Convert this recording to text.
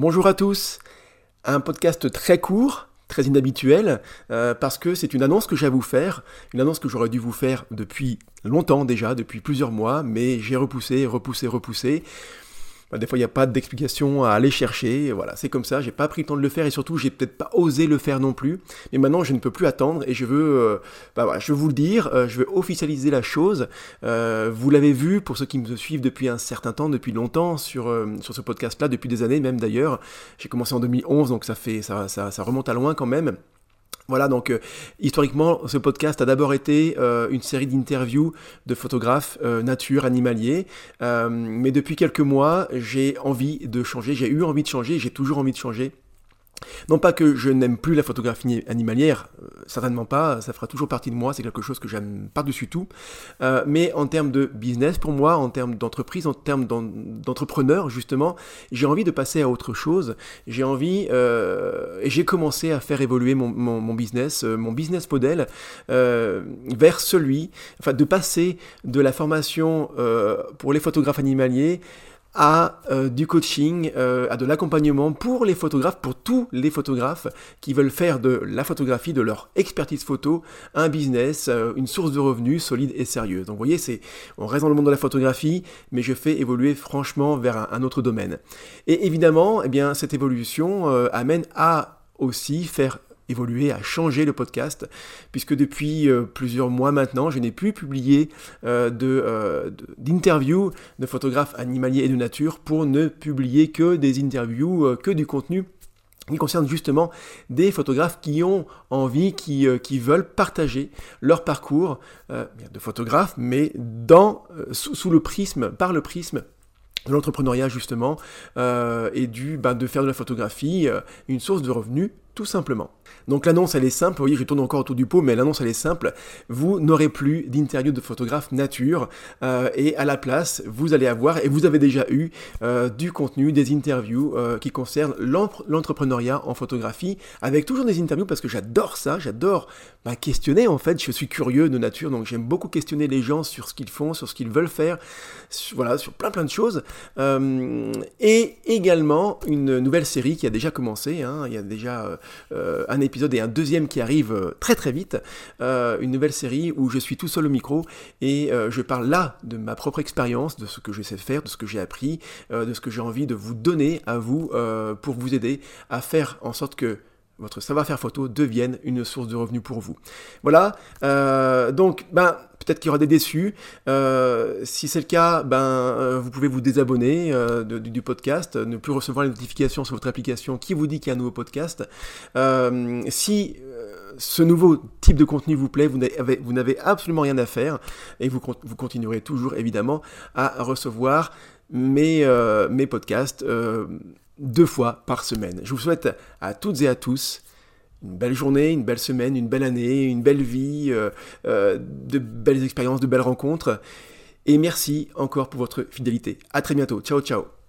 Bonjour à tous. Un podcast très court, très inhabituel, euh, parce que c'est une annonce que j'ai à vous faire, une annonce que j'aurais dû vous faire depuis longtemps déjà, depuis plusieurs mois, mais j'ai repoussé, repoussé, repoussé. Bah, des fois, il n'y a pas d'explication à aller chercher. Voilà, c'est comme ça. J'ai pas pris le temps de le faire et surtout, j'ai peut-être pas osé le faire non plus. Mais maintenant, je ne peux plus attendre et je veux, euh, bah, je veux vous le dire. Euh, je veux officialiser la chose. Euh, vous l'avez vu pour ceux qui me suivent depuis un certain temps, depuis longtemps sur ce podcast-là, depuis des années même d'ailleurs. J'ai commencé en 2011, donc ça fait ça, ça remonte à loin quand même. Voilà, donc euh, historiquement, ce podcast a d'abord été euh, une série d'interviews de photographes euh, nature, animaliers, mais depuis quelques mois, j'ai envie de changer, j'ai eu envie de changer, j'ai toujours envie de changer. Non pas que je n'aime plus la photographie animalière, euh, certainement pas, ça fera toujours partie de moi, c'est quelque chose que j'aime par-dessus tout, euh, mais en termes de business pour moi, en termes d'entreprise, en termes d'entrepreneur justement, j'ai envie de passer à autre chose, j'ai envie, euh, j'ai commencé à faire évoluer mon, mon business, mon business model vers celui, enfin de passer de la formation pour les photographes animaliers à euh, du coaching, euh, à de l'accompagnement pour les photographes, pour tous les photographes qui veulent faire de la photographie, de leur expertise photo, un business, euh, une source de revenus solide et sérieuse. Donc vous voyez, c'est, on reste dans le monde de la photographie, mais je fais évoluer franchement vers un, un autre domaine. Et évidemment, eh bien, cette évolution amène à aussi faire évoluer, à changer le podcast, puisque depuis euh, plusieurs mois maintenant, je n'ai plus publié euh, euh, d'interviews de, photographes animaliers et de nature pour ne publier que des interviews, que du contenu qui concerne justement des photographes qui ont envie, qui, qui veulent partager leur parcours de photographe, mais dans, sous, le prisme, par le prisme de l'entrepreneuriat justement, et du, ben, de faire de la photographie une source de revenus tout simplement. Donc l'annonce elle est simple, vous voyez je tourne encore autour du pot, mais l'annonce elle est simple, vous n'aurez plus d'interview de photographe nature, euh, et à la place vous allez avoir, et vous avez déjà eu, euh, du contenu, des interviews euh, qui concernent l'entrepreneuriat en photographie, avec toujours des interviews parce que j'adore ça, j'adore bah, questionner en fait, je suis curieux de nature, donc j'aime beaucoup questionner les gens sur ce qu'ils font, sur ce qu'ils veulent faire, voilà, sur plein plein de choses, et également une nouvelle série qui a déjà commencé, hein, il y a déjà un épisode et un deuxième qui arrive euh, très très vite, euh, une nouvelle série où je suis tout seul au micro et je parle là de ma propre expérience, de ce que je sais faire, de ce que j'ai appris, de ce que j'ai envie de vous donner à vous pour vous aider à faire en sorte que votre savoir-faire photo devienne une source de revenus pour vous. Voilà, donc ben peut-être qu'il y aura des déçus. Euh, si c'est le cas, ben, euh, vous pouvez vous désabonner euh, du, podcast, ne plus recevoir les notifications sur votre application qui vous dit qu'il y a un nouveau podcast. si ce nouveau type de contenu vous plaît, vous n'avez absolument rien à faire et vous, continuerez toujours évidemment à recevoir mes podcasts deux fois par semaine. Je vous souhaite à toutes et à tous une belle journée, une belle semaine, une belle année, une belle vie, euh, euh, de belles expériences, de belles rencontres. Et merci encore pour votre fidélité. À très bientôt. Ciao, ciao.